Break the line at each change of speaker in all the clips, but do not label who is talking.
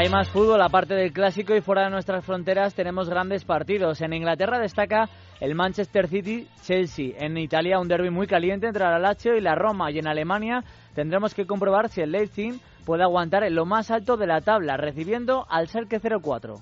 Hay más fútbol aparte del clásico y fuera de nuestras fronteras tenemos grandes partidos. En Inglaterra destaca el Manchester City-Chelsea. En Italia un derby muy caliente entre la Lazio y la Roma. Y en Alemania tendremos que comprobar si el Leipzig puede aguantar en lo más alto de la tabla, recibiendo al Schalke 04.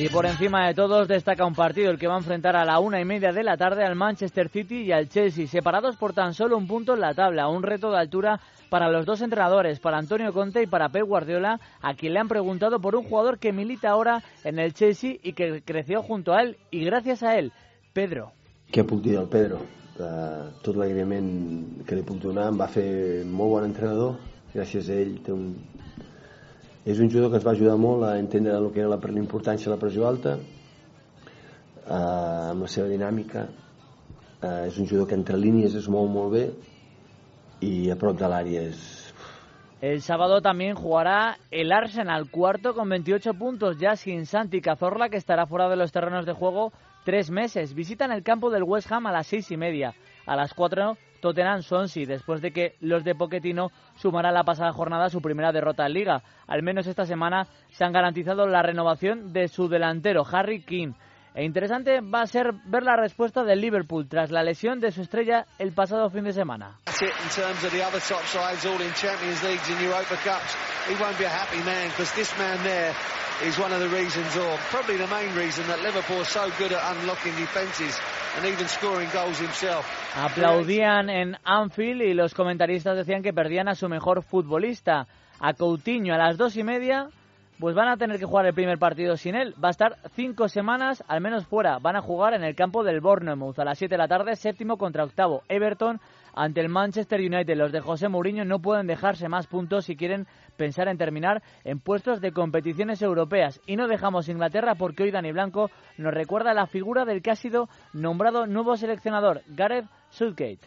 Y por encima de todos destaca un partido el que va a enfrentar a la una y media de la tarde al Manchester City y al Chelsea, separados por tan solo un punto en la tabla. Un reto de altura para los dos entrenadores, para Antonio Conte y para Pep Guardiola, a quien le han preguntado por un jugador que milita ahora en el Chelsea y que creció junto a él y gracias a él, Pedro.
¿Qué puc dir Pedro? Uh, tot l'agraïment que li puc donar em va fer molt bon entrenador gràcies a ell té un, és un jugador que ens va ajudar molt a entendre el que era la importància de la pressió alta eh, amb la seva dinàmica eh, un jugador que entre línies es mou molt bé i a prop de l'àrea és
El sábado también jugará el Arsenal, cuarto con 28 puntos, ya sin Santi Cazorla, que estará fuera de los terrenos de juego tres meses. Visitan el campo del West Ham a las seis y media. A las cuatro, Tottenham Swansea, después de que los de Pochettino sumarán la pasada jornada su primera derrota en Liga. Al menos esta semana se han garantizado la renovación de su delantero, Harry King. E interesante va a ser ver la respuesta del Liverpool tras la lesión de su estrella el pasado fin de semana. Aplaudían en Anfield y los comentaristas decían que perdían a su mejor futbolista, a Coutinho, a las dos y media pues van a tener que jugar el primer partido sin él. Va a estar cinco semanas al menos fuera. Van a jugar en el campo del Bournemouth a las 7 de la tarde, séptimo contra octavo. Everton ante el Manchester United. Los de José Mourinho no pueden dejarse más puntos si quieren pensar en terminar en puestos de competiciones europeas. Y no dejamos Inglaterra porque hoy Dani Blanco nos recuerda la figura del que ha sido nombrado nuevo seleccionador, Gareth Southgate.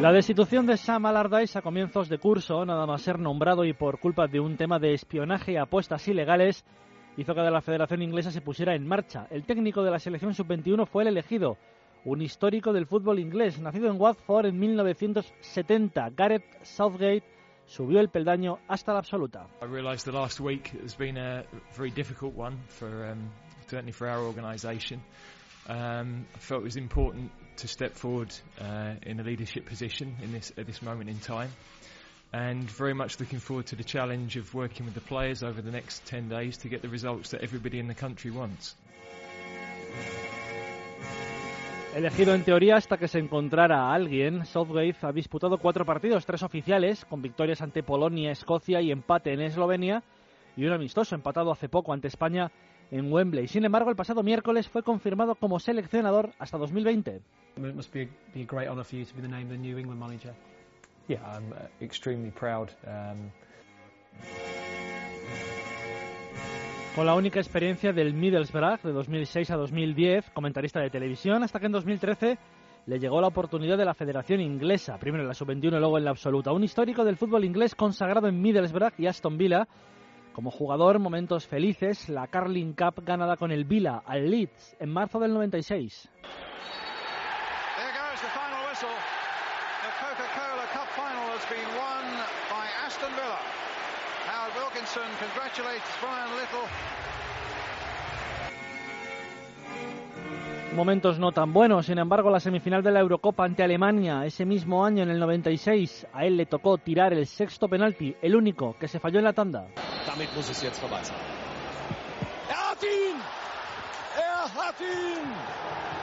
La destitución de Sam Allardyce a comienzos de curso, nada más ser nombrado y por culpa de un tema de espionaje y apuestas ilegales, hizo que la Federación Inglesa se pusiera en marcha. El técnico de la selección sub-21 fue el elegido, un histórico del fútbol inglés, nacido en Watford en 1970. Gareth Southgate subió el peldaño hasta la absoluta.
I to step forward uh, in a leadership position in this, at this moment in time. And very much looking forward to the challenge of working with the players over the next 10 days to get the results that everybody in the country wants.
Elegido en teoría hasta que se encontrara a alguien, Southgate ha disputado cuatro partidos, tres oficiales, con victorias ante Polonia, Escocia y empate en Eslovenia, y un amistoso empatado hace poco ante España en Wembley. Sin embargo, el pasado miércoles fue confirmado como seleccionador hasta 2020. It must be, be a great honor for you to be the name of the New England manager.
Yeah, I'm uh, extremely proud. Um...
Con la única experiencia del Middlesbrough de 2006 a 2010, comentarista de televisión, hasta que en 2013 le llegó la oportunidad de la Federación Inglesa, primero en la sub-21 y luego en la absoluta. Un histórico del fútbol inglés consagrado en Middlesbrough y Aston Villa, como jugador, momentos felices, la Carling Cup ganada con el Vila al Leeds en marzo del 96. Momentos no tan buenos, sin embargo, la semifinal de la Eurocopa ante Alemania ese mismo año, en el 96, a él le tocó tirar el sexto penalti, el único que se falló en la tanda. Damit muss es jetzt vorbei sein. Er hat ihn! Er hat ihn!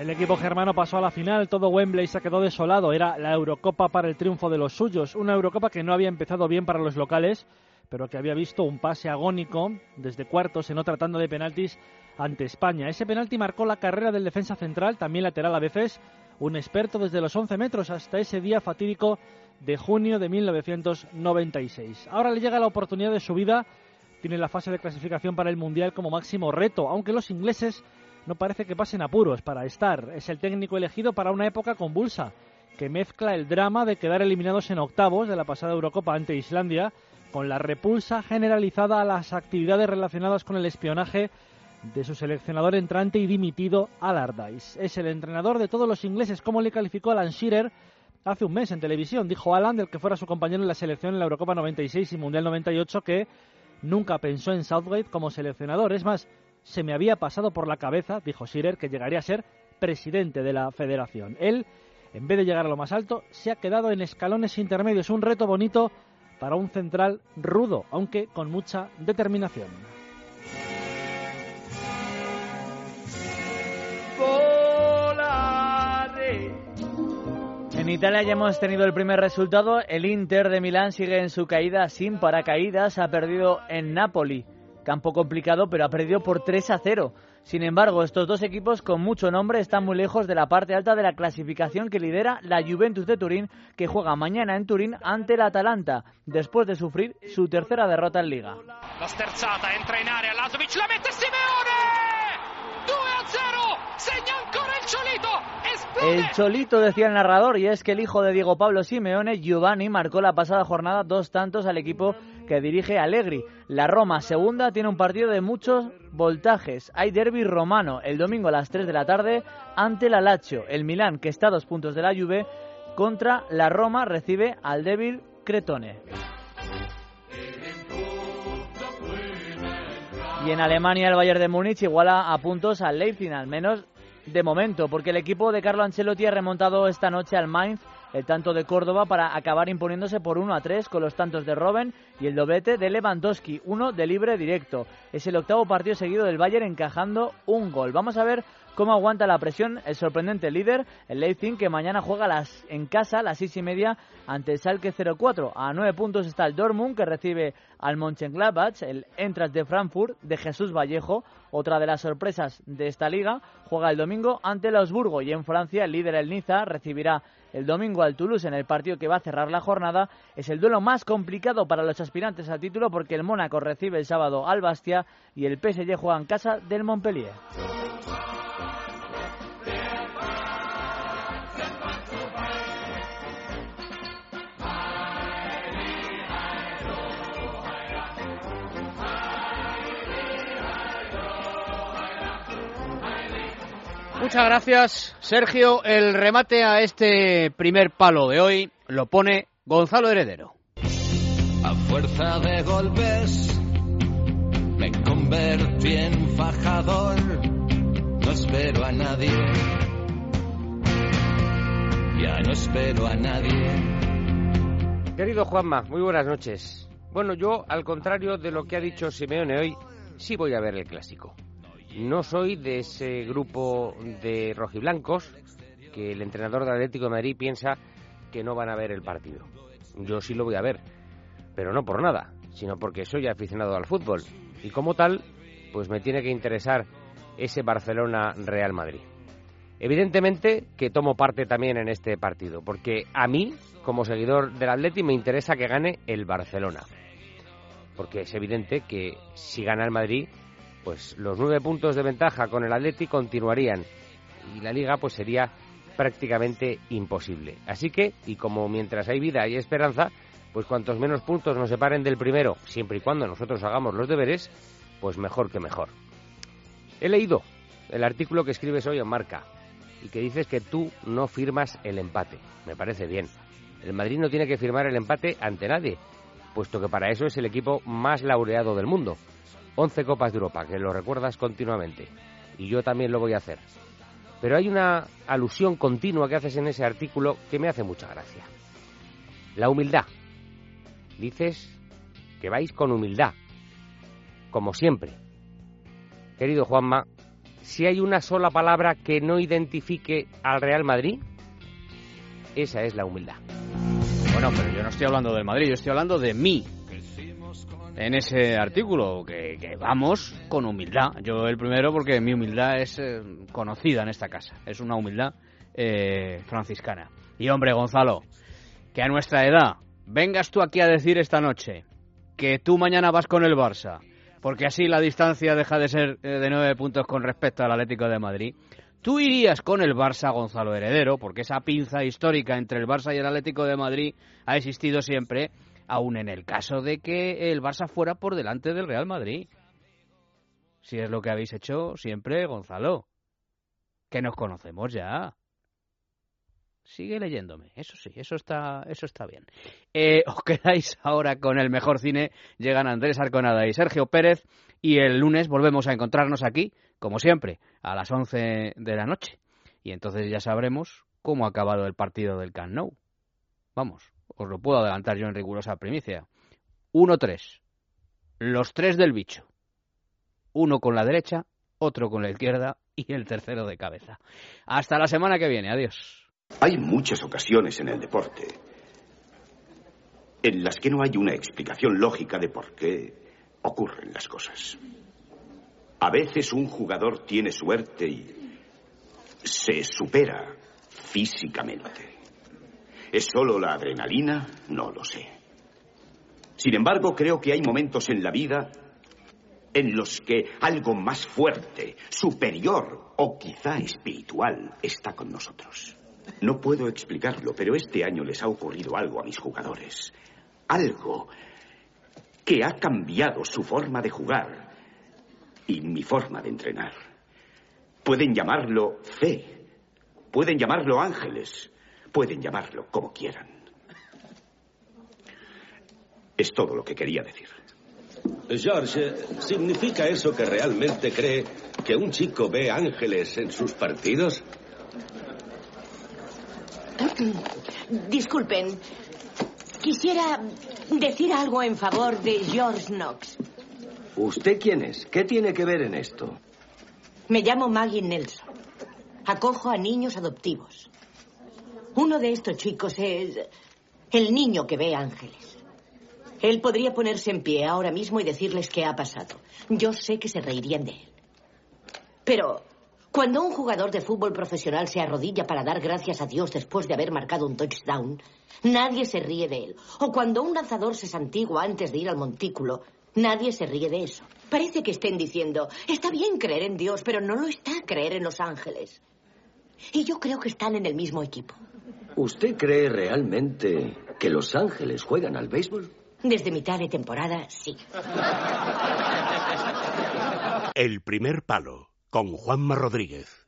El equipo germano pasó a la final, todo Wembley se quedó desolado. Era la Eurocopa para el triunfo de los suyos. Una Eurocopa que no había empezado bien para los locales, pero que había visto un pase agónico desde cuartos en otra tanda de penaltis ante España. Ese penalti marcó la carrera del defensa central, también lateral a veces, un experto desde los 11 metros hasta ese día fatídico de junio de 1996. Ahora le llega la oportunidad de su vida, tiene la fase de clasificación para el Mundial como máximo reto, aunque los ingleses no parece que pasen apuros para estar. Es el técnico elegido para una época convulsa, que mezcla el drama de quedar eliminados en octavos de la pasada Eurocopa ante Islandia, con la repulsa generalizada a las actividades relacionadas con el espionaje de su seleccionador entrante y dimitido Allardyce. Es el entrenador de todos los ingleses, como le calificó Alan Shearer hace un mes en televisión. Dijo Alan, del que fuera su compañero en la selección en la Eurocopa 96 y Mundial 98, que nunca pensó en Southgate como seleccionador. Es más, se me había pasado por la cabeza, dijo Shearer, que llegaría a ser presidente de la federación. Él, en vez de llegar a lo más alto, se ha quedado en escalones intermedios. Un reto bonito para un central rudo, aunque con mucha determinación.
En Italia ya hemos tenido el primer resultado. El Inter de Milán sigue en su caída sin paracaídas. Ha perdido en Napoli. Campo complicado, pero ha perdido por 3 a 0. Sin embargo, estos dos equipos con mucho nombre están muy lejos de la parte alta de la clasificación que lidera la Juventus de Turín, que juega mañana en Turín ante el Atalanta, después de sufrir su tercera derrota en Liga.
La sterzata entra in area, Lazovic la mette Simeone! 2 a 0! Segna ancora il Cholito!
El Cholito decía el narrador, y es que el hijo de Diego Pablo Simeone, Giovanni, marcó la pasada jornada dos tantos al equipo que dirige Allegri. La Roma, segunda, tiene un partido de muchos voltajes. Hay derby romano el domingo a las 3 de la tarde ante la Lazio. El Milán, que está a dos puntos de la Juve, contra la Roma recibe al débil Cretone. Y en Alemania el Bayern de Múnich iguala a puntos al Leipzig, al menos de momento, porque el equipo de Carlo Ancelotti ha remontado esta noche al Mainz el tanto de Córdoba para acabar imponiéndose por 1 a 3 con los tantos de Robben y el doblete de Lewandowski, uno de libre directo. Es el octavo partido seguido del Bayern encajando un gol. Vamos a ver cómo aguanta la presión el sorprendente líder, el Leipzig, que mañana juega las, en casa a las seis y media ante el Schalke 04. A nueve puntos está el Dortmund, que recibe al Mönchengladbach, el Entras de Frankfurt de Jesús Vallejo, otra de las sorpresas de esta liga, juega el domingo ante el Augsburgo y en Francia el líder el Niza recibirá el domingo al Toulouse en el partido que va a cerrar la jornada. Es el duelo más complicado para los aspirantes al título porque el Mónaco recibe el sábado al Bastia y el PSG juega en casa del Montpellier.
Muchas gracias, Sergio. El remate a este primer palo de hoy lo pone Gonzalo Heredero.
A fuerza de golpes me convertí en fajador. No espero a nadie. Ya no espero a nadie.
Querido Juanma, muy buenas noches. Bueno, yo, al contrario de lo que ha dicho Simeone hoy, sí voy a ver el clásico. No soy de ese grupo de rojiblancos que el entrenador del Atlético de Madrid piensa que no van a ver el partido. Yo sí lo voy a ver, pero no por nada, sino porque soy aficionado al fútbol y como tal, pues me tiene que interesar ese Barcelona-Real Madrid. Evidentemente que tomo parte también en este partido, porque a mí, como seguidor del Atlético, me interesa que gane el Barcelona. Porque es evidente que si gana el Madrid, pues los nueve puntos de ventaja con el Atleti continuarían y la liga pues sería prácticamente imposible. Así que, y como mientras hay vida y esperanza, pues cuantos menos puntos nos separen del primero, siempre y cuando nosotros hagamos los deberes, pues mejor que mejor. He leído el artículo que escribes hoy en Marca y que dices que tú no firmas el empate. Me parece bien. El Madrid no tiene que firmar el empate ante nadie, puesto que para eso es el equipo más laureado del mundo. 11 Copas de Europa, que lo recuerdas continuamente. Y yo también lo voy a hacer. Pero hay una alusión continua que haces en ese artículo que me hace mucha gracia. La humildad. Dices que vais con humildad, como siempre. Querido Juanma, si hay una sola palabra que no identifique al Real Madrid, esa es la humildad.
Bueno, pero yo no estoy hablando del Madrid, yo estoy hablando de mí, en ese artículo, que, vamos con humildad. Yo el primero porque mi humildad es eh, conocida en esta casa, es una humildad eh, franciscana. Y hombre, Gonzalo, que a nuestra edad vengas tú aquí a decir esta noche que tú mañana vas con el Barça, porque así la distancia deja de ser eh, de nueve puntos con respecto al Atlético de Madrid. Tú irías con el Barça, Gonzalo Heredero, porque esa pinza histórica entre el Barça y el Atlético de Madrid ha existido siempre aun en el caso de que el Barça fuera por delante del Real Madrid. Si es lo que habéis hecho siempre, Gonzalo. Que nos conocemos ya. Sigue leyéndome, eso sí, eso está, eso está bien. Eh, os quedáis ahora con el mejor cine. Llegan Andrés Arconada y Sergio Pérez. Y el lunes volvemos a encontrarnos aquí, como siempre, a las 11 de la noche. Y entonces ya sabremos cómo ha acabado el partido del Camp Nou. Vamos, os lo puedo adelantar yo en rigurosa primicia. 1-3. Los tres del bicho. Uno con la derecha, otro con la izquierda y el tercero de cabeza. Hasta la semana que viene. Adiós.
Hay muchas ocasiones en el deporte en las que no hay una explicación lógica de por qué ocurren las cosas. A veces un jugador tiene suerte y se supera físicamente. ¿Es solo la adrenalina? No lo sé. Sin embargo, creo que hay momentos en la vida en los que algo más fuerte, superior o quizá espiritual está con nosotros. No puedo explicarlo, pero este año les ha ocurrido algo a mis jugadores. Algo que ha cambiado su forma de jugar y mi forma de entrenar. Pueden llamarlo fe, pueden llamarlo ángeles, pueden llamarlo como quieran. Es todo lo que quería decir.
George, ¿significa eso que realmente cree que un chico ve ángeles en sus partidos?
Disculpen. Quisiera decir algo en favor de George Knox.
¿Usted quién es? ¿Qué tiene que ver en esto?
Me llamo Maggie Nelson. Acojo a niños adoptivos. Uno de estos chicos es el niño que ve ángeles. Él podría ponerse en pie ahora mismo y decirles qué ha pasado. Yo sé que se reirían de él. Pero cuando un jugador de fútbol profesional se arrodilla para dar gracias a Dios después de haber marcado un touchdown, nadie se ríe de él. O cuando un lanzador se santigua antes de ir al montículo, nadie se ríe de eso. Parece que estén diciendo, está bien creer en Dios, pero no lo está creer en los ángeles. Y yo creo que están en el mismo equipo.
¿Usted cree realmente que los ángeles juegan al béisbol?
Desde mitad de temporada, sí.
El primer palo con Juanma Rodríguez.